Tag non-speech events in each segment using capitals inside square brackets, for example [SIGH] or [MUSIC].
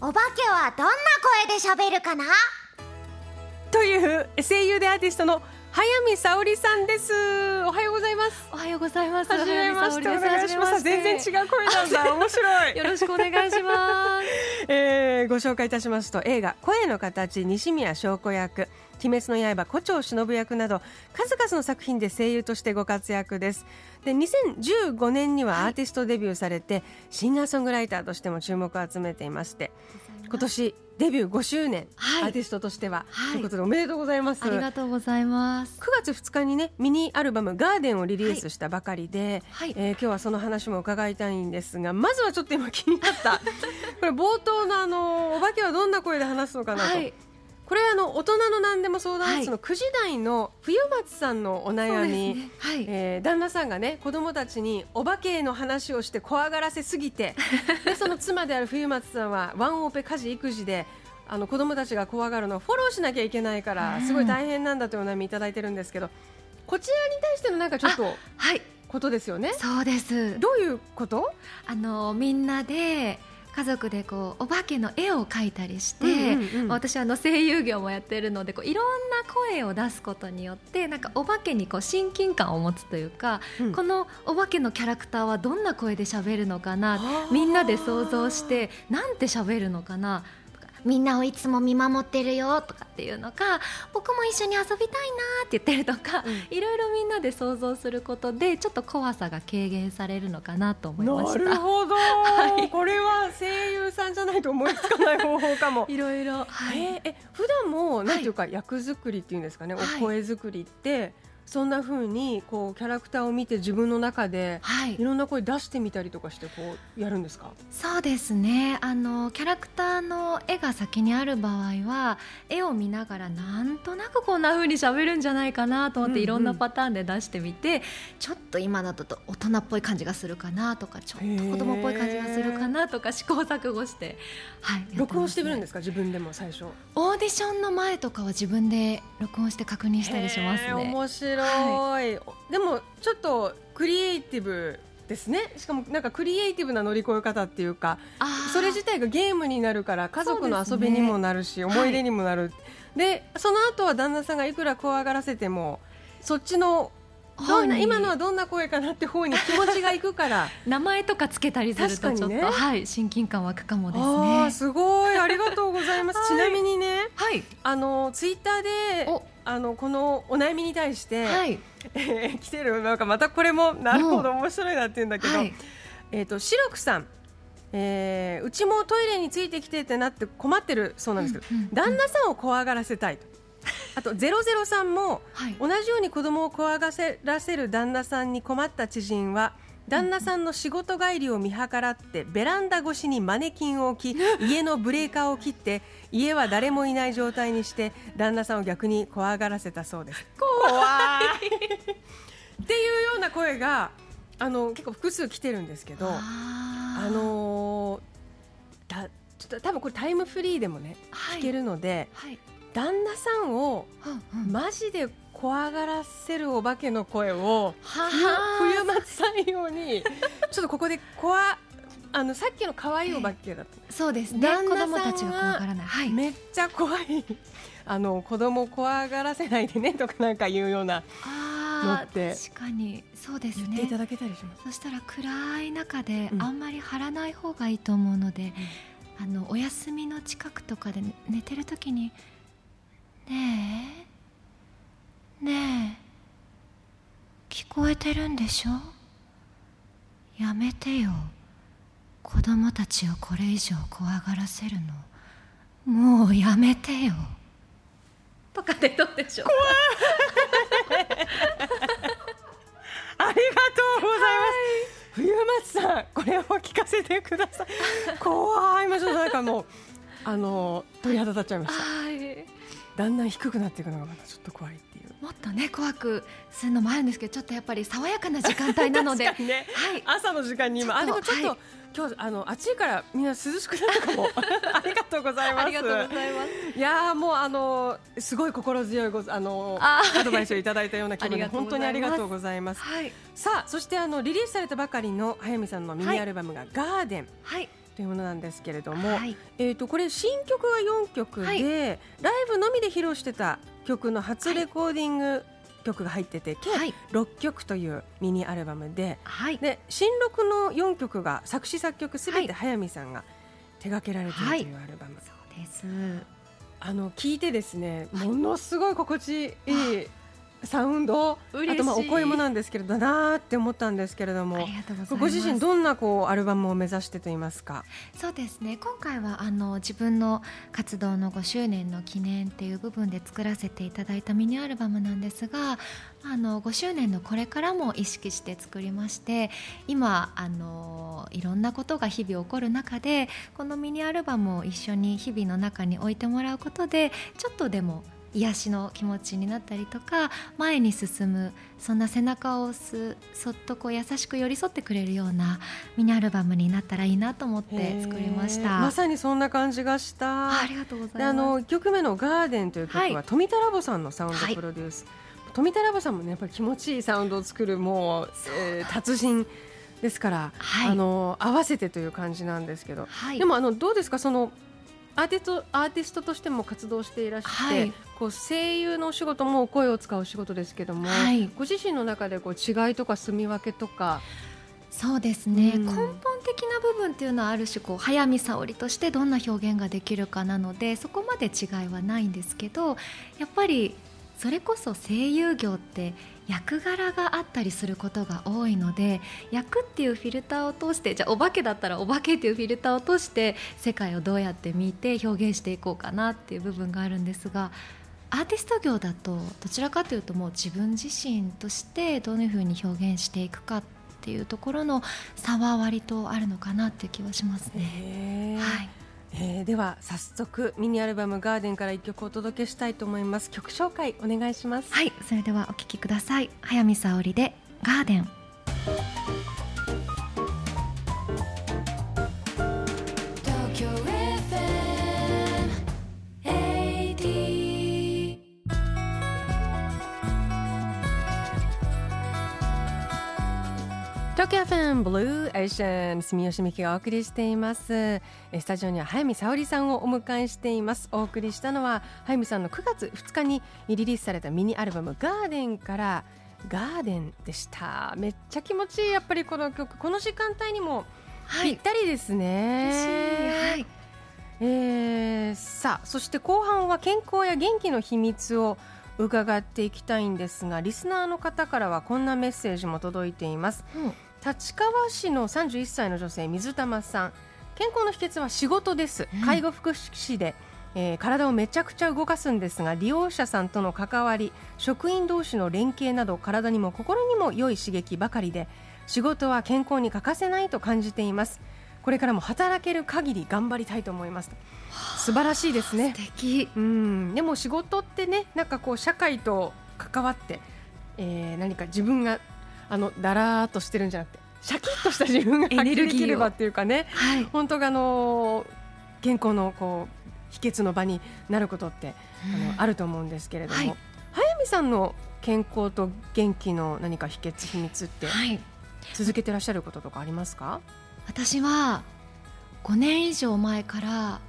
お化けはどんな声で喋るかな？という声優でアーティストの早見沙織さんです。おはようございます。おはようございます。はじめまして。お願いします。全然違う声なんだ。[LAUGHS] 面白い。よろしくお願いします。[LAUGHS] えーご紹介いたしますと映画「声の形」西宮祥子役「鬼滅の刃」胡蝶忍役など数々の作品で声優としてご活躍です。で2015年にはアーティストデビューされて、シンガーソングライターとしても注目を集めていまして今年デビュー5周年、はい。アーティストとしては、はい。ということでおめでとうございます。ありがとうございます。9月2日にねミニアルバム「ガーデンをリリースしたばかりで、はい。えー今日はその話も伺いたいんですがまずはちょっと今気になった。[LAUGHS] これ冒頭のあのお化けはどんな声で話すのかなと、はい。これあの大人の何でも相談室のは9時台の冬松さんのお悩み、ねはい。えー旦那さんがね子供たちにお化けの話をして怖がらせすぎて [LAUGHS] でその妻である冬松さんはワンオペ家事育児であの子供たちが怖がるのをフォローしなきゃいけないからうんすごい大変なんだというお悩みいただいてるんですけどこちらに対してのなんかちょっとはい。ことですよね？そうです。どういうこと？あのみんなで家族でこうお化けの絵を描いたりして、うんうんうん。私はあの声優業もやってるのでこういろんな声を出すことによってなんかお化けにこう親近感を持つというか、うん。このお化けのキャラクターはどんな声で喋るのかなみんなで想像してなんて喋るのかなみんなをいつも見守ってるよとかっていうのか僕も一緒に遊びたいなって言ってるとか、うん。いろいろみんなで想像することでちょっと怖さが軽減されるのかなと思いまなした。るほど、はい。これは声優さんじゃないと思いつかない方法かも。[LAUGHS] いろいろ、はい。えーえ普段もなんていうか、役作りっていうんですかね、はい。お声作りってそんな風にこうキャラクターを見て自分の中ではいいろんな声出してみたりとかしてこうやるんですか？そうですねあのキャラクターの絵が先にある場合は絵を見ながらなんとなくこんな風に喋るんじゃないかなと思っうんうんていろんなパターンで出してみて、ちょっと今だと大人っぽい感じがするかなとかちょっと子供っぽい感じがするかなとか試行錯誤して、はい、録音してみるんですすか？自分でも最初。オーディションの前とかは自分で録音して確認したりしますね。面白い、でもちょっとクリエイティブですね。しかもなんかクリエイティブな乗り越え方っていうかそれ自体がゲームになるから家族の遊びにもなるし、ね。思い出にもなる、でその後は旦那さんがいくら怖がらせてもそっちのどんな今のはどんな声かなって方に気持ちがいくから。[LAUGHS] 名前とかつけたりするとちょっと、ねはい、親近感湧くかもですね。すごい。ありがとうございます、はい。ちなみにねはい、あのツイッターでお。あのこのお悩みに対して、はい、[LAUGHS] えー来てるなんかまたこれもなるほど面白いなって言うんだけど、はい、えっ、と白くさん、えーうちもトイレについてきてってなって困ってるそうなんですけど、うんうんうん。旦那さんを怖がらせたいと。あとゼロゼロさんもはい、同じように子供を怖がらせる旦那さんに困った知人は旦那さんの仕事帰りを見計らってベランダ越しにマネキンを置き [LAUGHS] 家のブレーカーを切って家は誰もいない状態にして旦那さんを逆に怖がらせたそうです。怖い。っていうような声があの結構複数来てるんですけどああのーだちょっと多分これタイムフリーでもねはい。聞けるので、はい、旦那さんをうんうん。マジで怖がらせるお化けの声をは冬冬松さんように [LAUGHS] ちょっとここで怖あのさっきの可愛いお化けだった、そうですね。旦子供たちが怖がらない。はい。めっちゃ怖い。[LAUGHS] あの子供怖がらせないでねとかなんか言うようなあのって。ー確かにそうです言っていたねだけたりします。そしたら暗い中でうん。あんまり張らない方がいいと思うので、あのお休みの近くとかで寝てる時に「ねえ。ねえ。聞こえてるんでしょ？やめてよ。子供たちをこれ以上怖がらせるの。もうやめてよ」とかでどうでしょう？ありがとうございます。冬松さん、これを聞かせてください。怖い、今ちょっとなんかもう。あの鳥肌立っちゃいました。はいだんだん低くなっていくのがまたちょっと怖いっていう。もっとね怖くするのもあるんですけどちょっとやっぱり爽やかな時間帯なので。確かにね。はい。朝の時間に今あでもちょっと、はい。今日あの暑いからみんな涼しくなったかも [LAUGHS] ありがとうございます。ありがとうございます。いやーもうあのすごい心強いごあのあアドバイスをいただいたような気分で [LAUGHS] 本当にありがとうございます。はい。さあそしてあのリリースされたばかりの早見さんのミニアルバムが「ガーデン。はいというものなんですけれども、はい。えー、とこれ新曲は4曲で、はい。ライブのみで披露してた曲の初レコーディング曲が入ってて、計はい。6曲というミニアルバムではい。で新録の4曲が作詞作曲すべてはい。早見さんが手掛けられているというアルバム、そうです。あの聞いてですねものすごい心地いいサウンドあとまあお声もなんですけれどなーって思ったんですけれどあもご自身どんなこうアルバムを目指してと言いますかそうですね。今回はあの自分の活動の5周年の記念っていう部分で作らせていただいたミニアルバムなんですがあの5周年のこれからも意識して作りまして今あのいろんなことが日々起こる中でこのミニアルバムを一緒に日々の中に置いてもらうことでちょっとでも癒しの気持ちになったりとか前に進むそんな背中を押すそっとこう優しく寄り添ってくれるようなミニアルバムになったらいいなと思って作りました。まさにそんな感じがした。あありがとうございます。であの1曲目の「ガーデンという曲は、はい。富田ラボさんのサウンはいドプロデュース、富田ラボさんもねやっぱり気持ちいいサウンドを作るもう、えー達人ですから、はい。あの合わせてという感じなんですけど、はい、でもあのどうですか？そのアーティストアーティストとしても活動していらっしゃって、はい。こう声優のお仕事も声を使うお仕事ですけども、はい。ご自身の中でこう違いとか住み分けとか。そうですね、うん。根本的な部分っていうのはある種こう早見沙織としてどんな表現ができるかなのでそこまで違いはないんですけどやっぱりそれこそ声優業って役柄があったりすることが多いので役っていうフィルターを通してじゃあお化けだったらお化けっていうフィルターを通して世界をどうやって見て表現していこうかなっていう部分があるんですがアーティスト業だとどちらかというともう自分自身としてどういうふうに表現していくかっていうところの差は割とあるのかなっていう気はしますね。はい、えーでは早速ミニアルバム「ガーデンから一曲お届けしたいと思います曲紹介お願いしますはい、それではお聞きください。早見沙織でガーデン。東京フェンブルーエーシャン住吉美希がお送りしています。えースタジオには早見沙織さんをお迎えしています。お送りしたのは早見さんの9月2日にリリースされたミニアルバム「ガーデンからガーデンでした。めっちゃ気持ちいいやっぱりこの曲。この時間帯にもぴったりですね、嬉しい。はい。えーさあそして後半は健康や元気の秘密を伺っていきたいんですがリスナーの方からはこんなメッセージも届いています。うん立川市の31歳の女性水玉さん。健康の秘訣は仕事です、うん。介護福祉士で、えー体をめちゃくちゃ動かすんですが利用者さんとの関わり職員同士の連携など体にも心にも良い刺激ばかりで仕事は健康に欠かせないと感じています。これからも働ける限り頑張りたいと思います。素晴らしいですね。素敵。うん。でも仕事ってねなんかこう社会と関わって、えー何か自分があのだらーっとしてるんじゃなくてシャキッとした自分が [LAUGHS] エ発揮できればっていうかねはい。本当があの健康のこう秘訣の場になることってあの、あると思うんですけれども、はい早見さんの健康と元気の何か秘訣秘密ってはい。続けてらっしゃることとかありますか？私は5年以上前から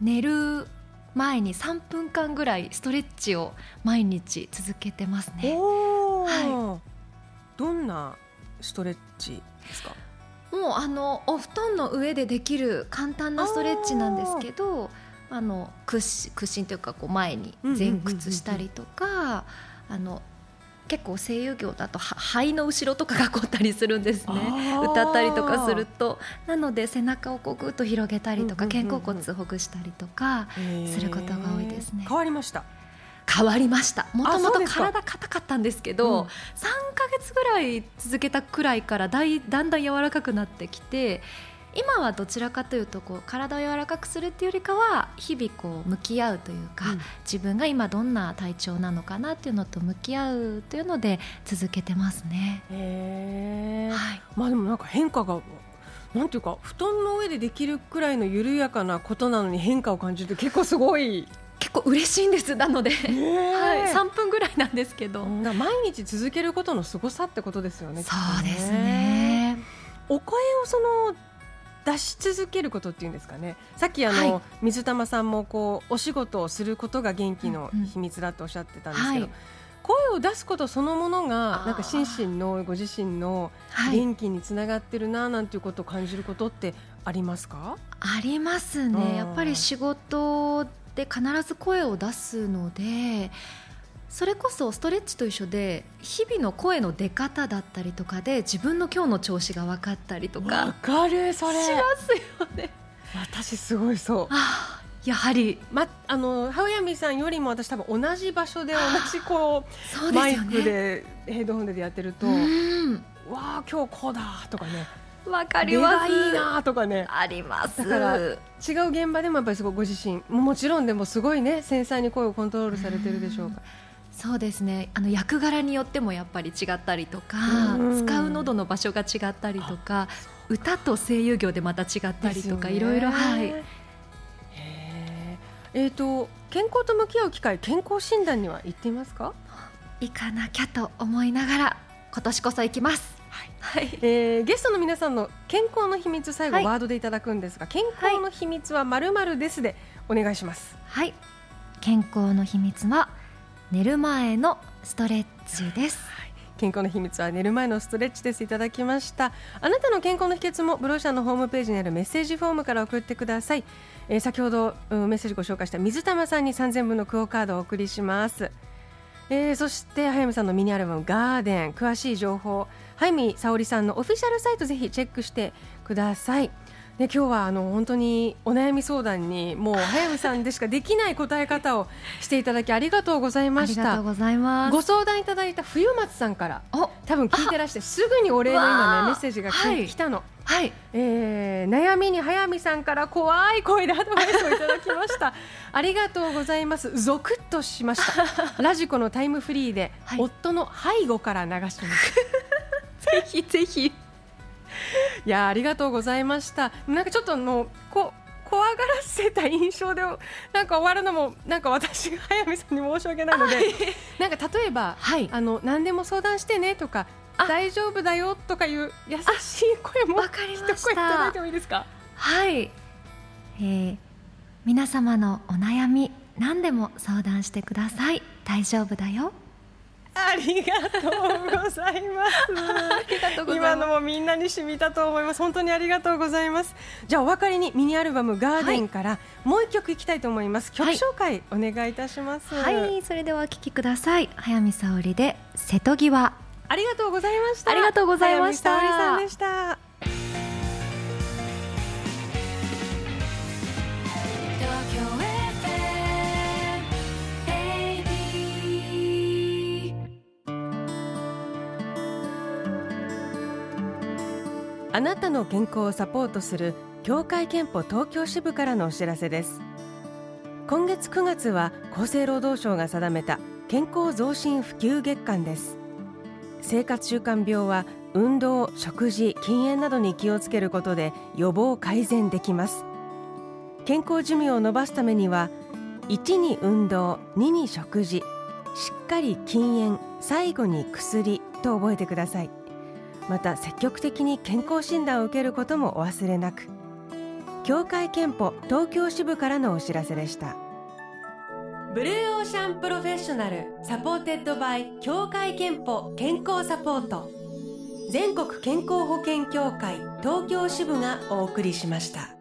寝る前に3分間ぐらいストレッチを毎日続けてますね。おはーどんなストレッチですか？もうあのお布団の上でできる簡単なストレッチなんですけどあの屈伸屈伸というかこう前に前屈したりとかあの結構声優業だとは肺の後ろとかが凝ったりするんですね。歌ったりとかすると。なので背中をこうぐっと広げたりとか肩甲骨ほぐしたりとかすることが多いですね。変わりました。変わりました。もともと体硬かったんですけど、うん。3ヶ月ぐらい続けたくらいからだいだんだん柔らかくなってきて今はどちらかというとこう体を柔らかくするっていうよりかは日々こう向き合うというか、うん。自分が今どんな体調なのかなっていうのと向き合うというので続けてますね。へえ、はい、まあでもなんか変化がなんていうか布団の上でできるくらいの緩やかなことなのに変化を感じるって結構すごい、結構嬉しいんです。なので、はい、はい。3分ぐらいなんですけど、毎日続けることの凄さってことですよね。そうですね。お声をその出し続けることっていうんですかね。さっきあの、はい。水玉さんもこうお仕事をすることが元気のうんうん。秘密だとおっしゃってたんですけど、はい。声を出すことそのものがなんか心身のご自身のはい、元気につながってるななんていうことを感じることってありますか？ありますうん。ねやっぱり仕事で必ず声を出すのでそれこそストレッチと一緒で日々の声の出方だったりとかで自分の今日の調子が分かったりとわかかるそれ。しますよね。私すごいそう。ああやはりまあのハウヤミさんよりも私多分同じ場所で同じこそううマイ。クでヘッドホンでやってると、うんわあ今日こうだとかね、わかり出ます。がいいなとかね。あります。だから違う現場でもやっぱりすごいご自身ももちろんでもすごいね繊細に声をコントロールされてるでしょうか。そうですねあの役柄によってもやっぱり違ったりとかうん使う喉の場所が違ったりとか歌と声優業でまた違ったりとか、ねいろいろはいへーえっ、と健康と向き合う機会健康診断には行っていますか？行かなきゃと思いながら今年こそ行きますはい。はいえーゲストの皆さんの健康の秘密最後はい。ワードでいただくんですが、健康の秘密はまるまるですでお願いします。はい。健康の秘密は寝る前のストレッチです。健康の秘密は寝る前のストレッチです。いただきました。あなたの健康の秘訣もブローシャのホームページにあるメッセージフォームから送ってください、えー先ほどうんメッセージご紹介した水玉さんに3000分のクオカードをお送りしますえーそして早見さんのミニアルバムガーデン。詳しい情報。早見沙織さんのオフィシャルサイトぜひチェックしてください。で今日はあの本当にお悩み相談にもう早見さんでしかできない答え方をしていただきありがとうございあました。りがとうございます。ご相談いただいた冬松さんからお多分聞いてらしてすぐにお礼の今ねメッセージがき、はい来たの、はい。えー悩みに早見さんから怖い声でアドバイスをいただきました。[LAUGHS] ありがとうございます。ゾクッとしました。[LAUGHS] ラジコのタイムフリーで、はい。夫の背後から流します。[LAUGHS] ぜひぜひ [LAUGHS] いやありがとうございました。なんかちょっとあのこ怖がらせた印象でなんか終わるのもなんか私が早見さんに申し訳ないのでなんか例えばはい。あの何でも相談してねとかあ。大丈夫だよとかいう優しい声もわかりました。一声いただいてもいいですか？はい、えー皆様のお悩み何でも相談してください。大丈夫だよありがとうございます。今のもみんなに染みたと思います。本当にありがとうございます。じゃあお別れにミニアルバムガーデンからもう一曲いきたいと思います。曲はい。紹介お願いいたします。はいそれではお聞きください。早見沙織で瀬戸際。ありがとうございました。ありがとうございましたあなたの健康をサポートする協会憲法東京支部からのお知らせです。今月9月は厚生労働省が定めた健康増進普及月間です。生活習慣病は運動、食事、禁煙などに気をつけることで予防改善できます。健康寿命を延ばすためには1に運動、2に食事しっかり禁煙、最後に薬と覚えてください。また積極的に健康診断を受けることもお忘れなく。協会けんぽ東京支部からのお知らせでした。 Blue Ocean Professional supported by 協会けんぽ健康サポート。全国健康保険協会東京支部がお送りしました。